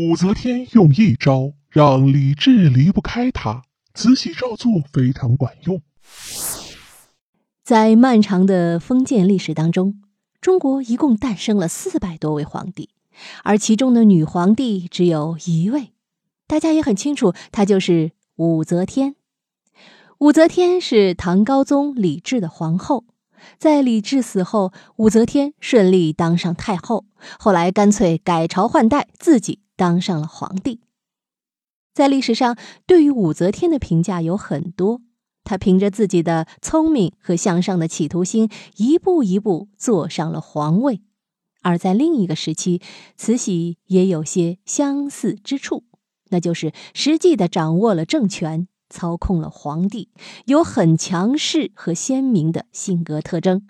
武则天用一招让李治离不开他，慈禧照做非常管用。在漫长的封建历史当中，中国一共诞生了四百多位皇帝，而其中的女皇帝只有一位，大家也很清楚，她就是武则天。武则天是唐高宗李治的皇后，在李治死后，武则天顺利当上太后，后来干脆改朝换代，自己当上了皇帝。在历史上，对于武则天的评价有很多。她凭着自己的聪明和向上的企图心，一步一步坐上了皇位。而在另一个时期，慈禧也有些相似之处，那就是实际的掌握了政权，操控了皇帝，有很强势和鲜明的性格特征。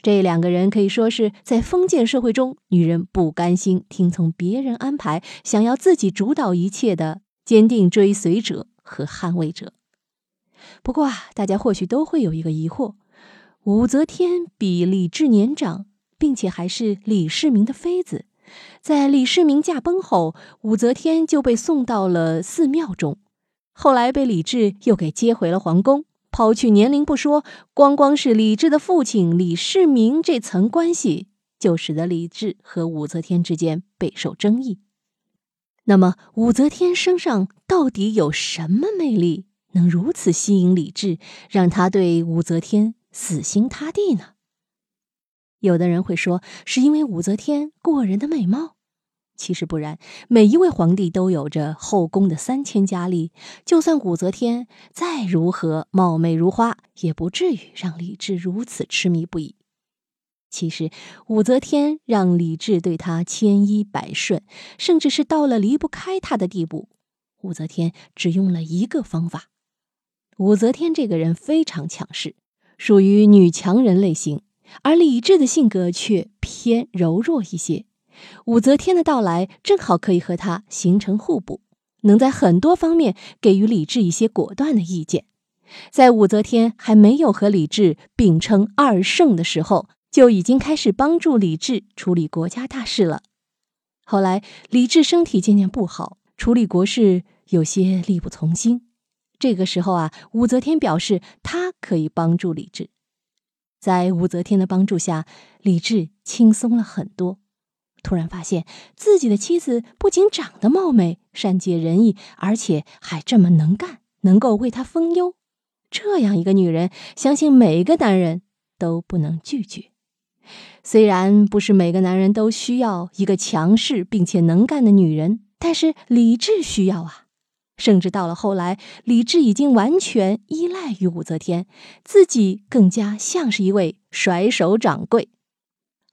这两个人可以说是在封建社会中，女人不甘心听从别人安排，想要自己主导一切的坚定追随者和捍卫者。不过啊，大家或许都会有一个疑惑：武则天比李治年长，并且还是李世民的妃子。在李世民驾崩后，武则天就被送到了寺庙中，后来被李治又给接回了皇宫。抛去年龄不说，光光是李治的父亲李世民这层关系，就使得李治和武则天之间备受争议。那么，武则天身上到底有什么魅力？能如此吸引李治，让他对武则天死心塌地呢？有的人会说，是因为武则天过人的美貌。其实不然，每一位皇帝都有着后宫的三千佳丽，就算武则天再如何貌美如花，也不至于让李治如此痴迷不已。其实，武则天让李治对她千依百顺，甚至是到了离不开她的地步。武则天只用了一个方法。武则天这个人非常强势，属于女强人类型，而李治的性格却偏柔弱一些。武则天的到来正好可以和他形成互补，能在很多方面给予李治一些果断的意见。在武则天还没有和李治并称二圣的时候，就已经开始帮助李治处理国家大事了。后来李治身体渐渐不好，处理国事有些力不从心。这个时候啊，武则天表示她可以帮助李治。在武则天的帮助下，李治轻松了很多。突然发现自己的妻子不仅长得貌美、善解人意，而且还这么能干，能够为他分忧。这样一个女人，相信每个男人都不能拒绝。虽然不是每个男人都需要一个强势并且能干的女人，但是李治需要啊。甚至到了后来，李治已经完全依赖于武则天，自己更加像是一位甩手掌柜。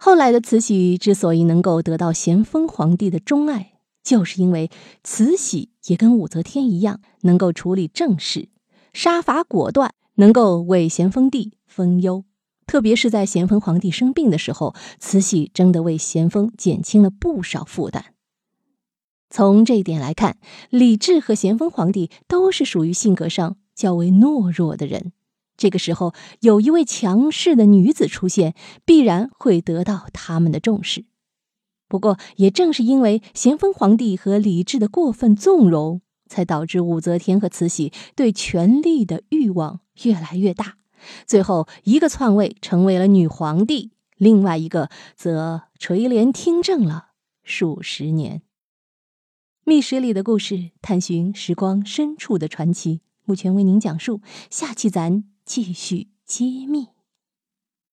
后来的慈禧之所以能够得到咸丰皇帝的钟爱，就是因为慈禧也跟武则天一样，能够处理政事，杀伐果断，能够为咸丰帝分忧。特别是在咸丰皇帝生病的时候，慈禧真的为咸丰减轻了不少负担。从这一点来看，李治和咸丰皇帝都是属于性格上较为懦弱的人。这个时候，有一位强势的女子出现，必然会得到他们的重视。不过，也正是因为咸丰皇帝和李治的过分纵容，才导致武则天和慈禧对权力的欲望越来越大。最后，一个篡位成为了女皇帝，另外一个则垂帘听政了数十年。密室里的故事，探寻时光深处的传奇。目前为您讲述，下期咱继续揭秘。